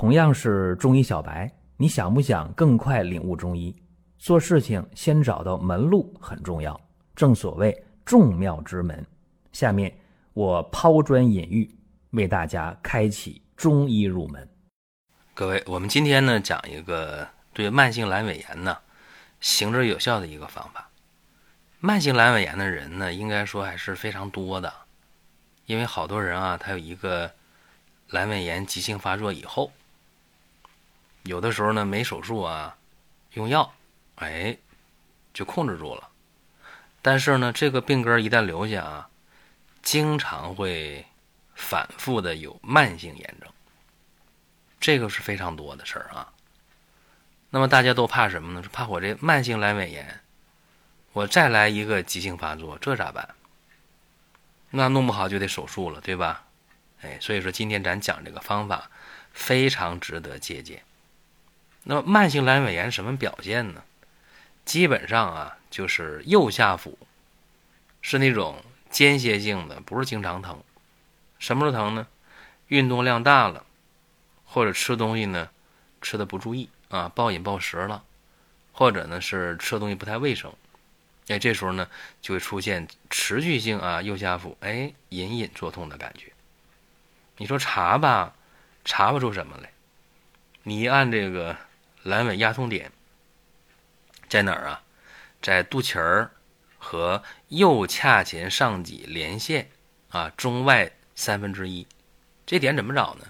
同样是中医小白，你想不想更快领悟中医？做事情先找到门路很重要，正所谓众妙之门。下面我抛砖引玉，为大家开启中医入门。各位，我们今天呢讲一个对慢性阑尾炎呢行之有效的一个方法。慢性阑尾炎的人呢，应该说还是非常多的，因为好多人啊，他有一个阑尾炎急性发作以后。有的时候呢，没手术啊，用药，哎，就控制住了。但是呢，这个病根一旦留下啊，经常会反复的有慢性炎症，这个是非常多的事儿啊。那么大家都怕什么呢？怕我这慢性阑尾炎，我再来一个急性发作，这咋办？那弄不好就得手术了，对吧？哎，所以说今天咱讲这个方法，非常值得借鉴。那么慢性阑尾炎什么表现呢？基本上啊，就是右下腹是那种间歇性的，不是经常疼。什么时候疼呢？运动量大了，或者吃东西呢吃的不注意啊，暴饮暴食了，或者呢是吃东西不太卫生，哎，这时候呢就会出现持续性啊右下腹哎隐隐作痛的感觉。你说查吧，查不出什么来。你一按这个。阑尾压痛点在哪儿啊？在肚脐儿和右髂前上棘连线啊中外三分之一。这点怎么找呢？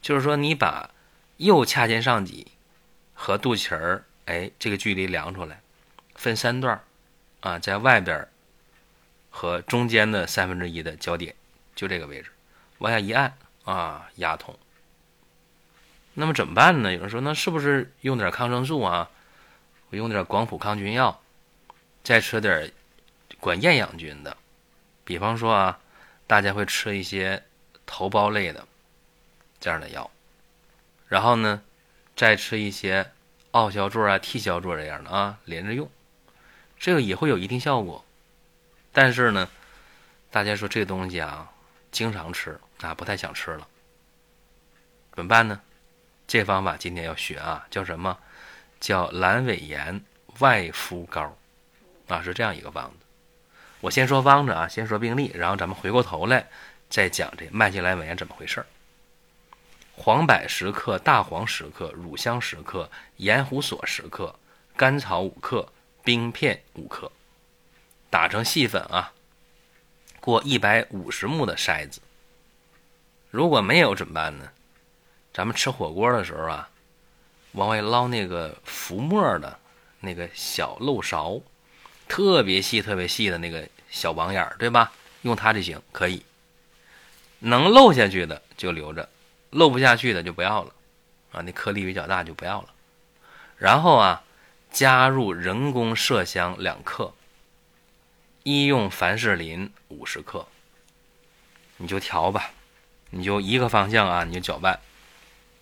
就是说你把右髂前上棘和肚脐儿，哎，这个距离量出来，分三段儿啊，在外边和中间的三分之一的交点，就这个位置，往下一按啊，压痛。那么怎么办呢？有人说，那是不是用点抗生素啊？我用点广谱抗菌药，再吃点管厌氧菌的，比方说啊，大家会吃一些头孢类的这样的药，然后呢，再吃一些奥硝唑啊、替硝唑这样的啊，连着用，这个也会有一定效果。但是呢，大家说这东西啊，经常吃啊，不太想吃了，怎么办呢？这方法今天要学啊，叫什么？叫阑尾炎外敷膏，啊，是这样一个方子。我先说方子啊，先说病例，然后咱们回过头来再讲这慢性阑尾炎怎么回事儿。黄柏十克，大黄十克，乳香十克，盐胡索十克，甘草五克，冰片五克，打成细粉啊，过一百五十目的筛子。如果没有怎么办呢？咱们吃火锅的时候啊，往外捞那个浮沫的那个小漏勺，特别细、特别细的那个小网眼儿，对吧？用它就行，可以。能漏下去的就留着，漏不下去的就不要了。啊，那颗粒比较大就不要了。然后啊，加入人工麝香两克，医用凡士林五十克，你就调吧，你就一个方向啊，你就搅拌。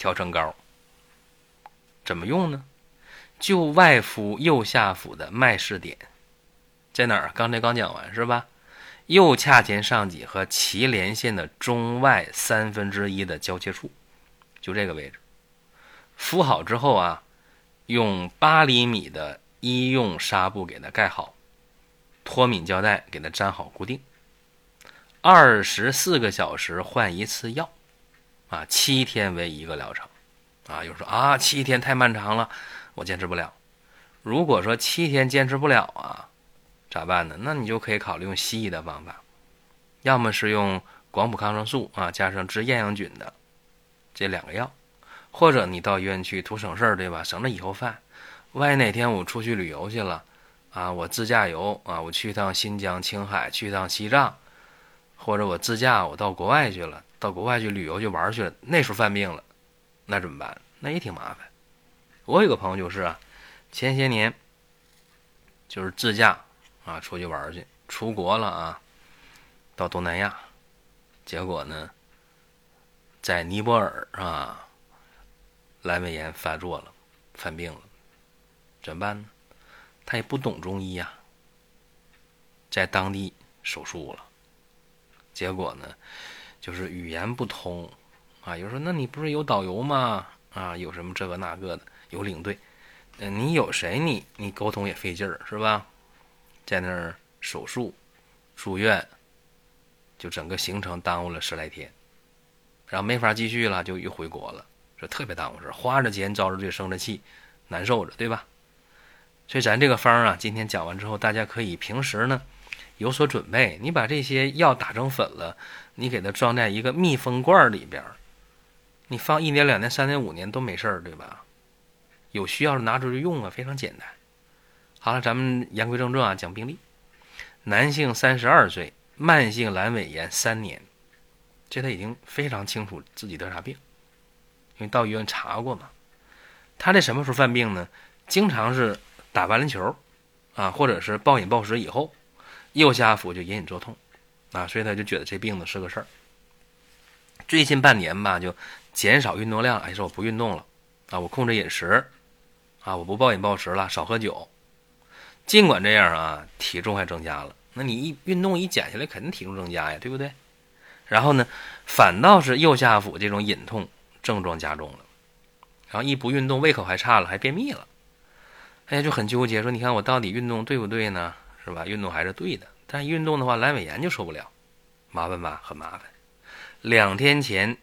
调成膏，怎么用呢？就外敷右下腹的脉试点，在哪儿？刚才刚讲完是吧？右髂前上棘和脐连线的中外三分之一的交界处，就这个位置。敷好之后啊，用八厘米的医用纱布给它盖好，脱敏胶带给它粘好固定。二十四个小时换一次药。啊，七天为一个疗程，啊，有人说啊，七天太漫长了，我坚持不了。如果说七天坚持不了啊，咋办呢？那你就可以考虑用西医的方法，要么是用广谱抗生素啊，加上治厌氧菌的这两个药，或者你到医院去图省事儿，对吧？省着以后犯。万一哪天我出去旅游去了，啊，我自驾游啊，我去一趟新疆、青海，去一趟西藏，或者我自驾我到国外去了。到国外去旅游去玩去了，那时候犯病了，那怎么办？那也挺麻烦。我有个朋友就是啊，前些年就是自驾啊出去玩去，出国了啊，到东南亚，结果呢，在尼泊尔啊，阑尾炎发作了，犯病了，怎么办呢？他也不懂中医呀，在当地手术了，结果呢？就是语言不通，啊。有人说，那你不是有导游吗？啊，有什么这个那个的，有领队。嗯，你有谁？你你沟通也费劲儿，是吧？在那儿手术、住院，就整个行程耽误了十来天，然后没法继续了，就又回国了，这特别耽误事花着钱遭着罪，生着气，难受着，对吧？所以咱这个方啊，今天讲完之后，大家可以平时呢有所准备。你把这些药打成粉了，你给它装在一个密封罐里边，你放一年、两年、三年、五年都没事儿，对吧？有需要拿出去用啊，非常简单。好了，咱们言归正传啊，讲病例。男性三十二岁，慢性阑尾炎三年，这他已经非常清楚自己得啥病，因为到医院查过嘛。他这什么时候犯病呢？经常是。打完篮球，啊，或者是暴饮暴食以后，右下腹就隐隐作痛，啊，所以他就觉得这病呢是个事儿。最近半年吧，就减少运动量，哎，说我不运动了，啊，我控制饮食，啊，我不暴饮暴食了，少喝酒。尽管这样啊，体重还增加了。那你一运动一减下来，肯定体重增加呀，对不对？然后呢，反倒是右下腹这种隐痛症状加重了，然后一不运动，胃口还差了，还便秘了。哎呀，就很纠结，说你看我到底运动对不对呢？是吧？运动还是对的，但运动的话，阑尾炎就受不了，麻烦吧？很麻烦。两天前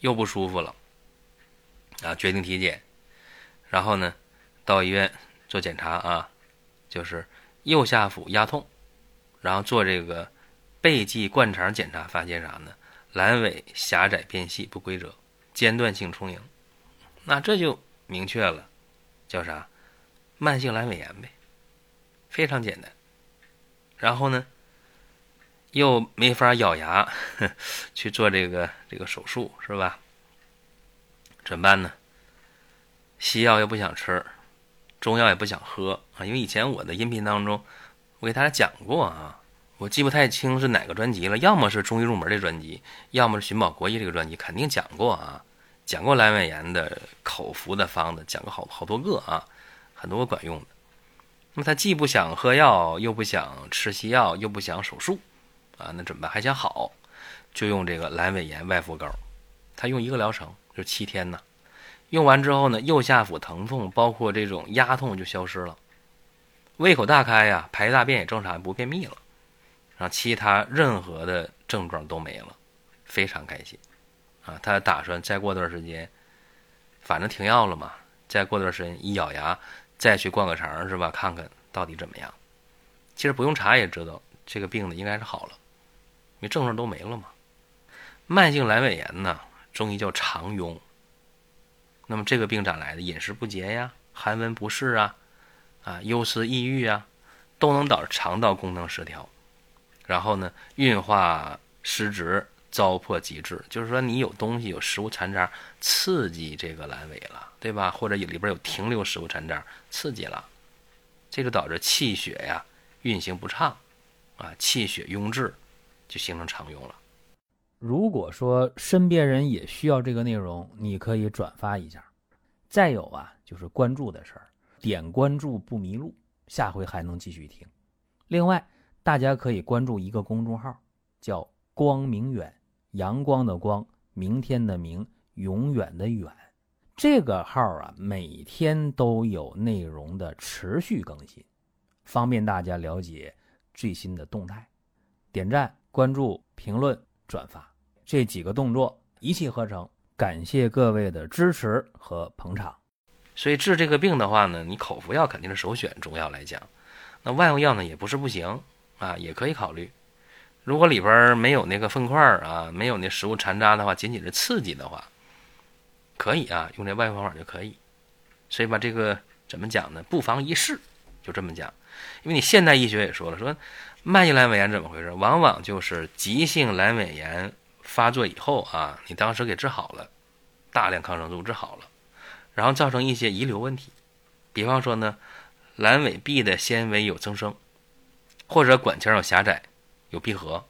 又不舒服了，啊，决定体检，然后呢，到医院做检查啊，就是右下腹压痛，然后做这个背际灌肠检查，发现啥呢？阑尾狭窄变细不规则，间断性充盈，那这就明确了，叫啥？慢性阑尾炎呗，非常简单。然后呢，又没法咬牙 去做这个这个手术，是吧？怎么办呢？西药又不想吃，中药也不想喝啊。因为以前我的音频当中，我给大家讲过啊，我记不太清是哪个专辑了，要么是中医入门的专辑，要么是寻宝国医这个专辑，肯定讲过啊，讲过阑尾炎的口服的方子，讲过好好多个啊。很多管用的，那么他既不想喝药，又不想吃西药，又不想手术，啊，那怎么办？还想好，就用这个阑尾炎外敷膏。他用一个疗程，就七天呢。用完之后呢，右下腹疼痛，包括这种压痛就消失了，胃口大开呀，排大便也正常，不便秘了，啊，其他任何的症状都没了，非常开心，啊，他打算再过段时间，反正停药了嘛，再过段时间一咬牙。再去灌个肠是吧？看看到底怎么样。其实不用查也知道，这个病呢应该是好了，因为症状都没了嘛。慢性阑尾炎呢，中医叫肠痈。那么这个病咋来的？饮食不节呀，寒温不适啊，啊，忧思抑郁啊，都能导致肠道功能失调，然后呢，运化失职。糟粕极致，就是说你有东西有食物残渣刺激这个阑尾了，对吧？或者里边有停留食物残渣刺激了，这就导致气血呀运行不畅，啊，气血壅滞，就形成肠痈了。如果说身边人也需要这个内容，你可以转发一下。再有啊，就是关注的事儿，点关注不迷路，下回还能继续听。另外，大家可以关注一个公众号，叫光明远。阳光的光，明天的明，永远的远。这个号啊，每天都有内容的持续更新，方便大家了解最新的动态。点赞、关注、评论、转发这几个动作一气呵成。感谢各位的支持和捧场。所以治这个病的话呢，你口服药肯定是首选。中药来讲，那外用药呢也不是不行啊，也可以考虑。如果里边没有那个粪块啊，没有那食物残渣的话，仅仅是刺激的话，可以啊，用这外方法就可以。所以吧这个怎么讲呢？不妨一试，就这么讲。因为你现代医学也说了，说慢性阑尾炎怎么回事？往往就是急性阑尾炎发作以后啊，你当时给治好了，大量抗生素治好了，然后造成一些遗留问题，比方说呢，阑尾壁的纤维有增生，或者管腔有狭窄。有闭合，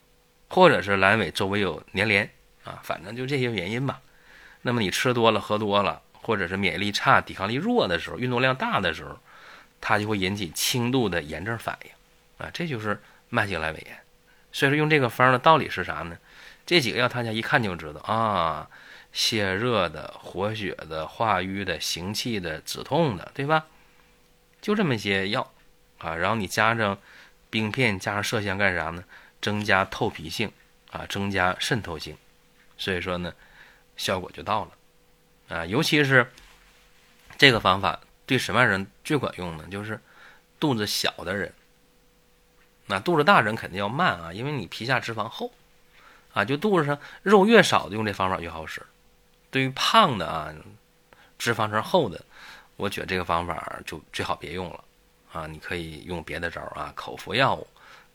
或者是阑尾周围有粘连啊，反正就这些原因吧。那么你吃多了、喝多了，或者是免疫力差、抵抗力弱的时候，运动量大的时候，它就会引起轻度的炎症反应啊，这就是慢性阑尾炎。所以说用这个方的道理是啥呢？这几个药大家一看就知道啊，泻热的、活血的、化瘀的、行气的、止痛的，对吧？就这么些药啊，然后你加上冰片，加上麝香干啥呢？增加透皮性啊，增加渗透性，所以说呢，效果就到了啊。尤其是这个方法对什么样人最管用呢？就是肚子小的人。那肚子大人肯定要慢啊，因为你皮下脂肪厚啊，就肚子上肉越少的用这方法越好使。对于胖的啊，脂肪层厚的，我觉得这个方法就最好别用了啊，你可以用别的招啊，口服药物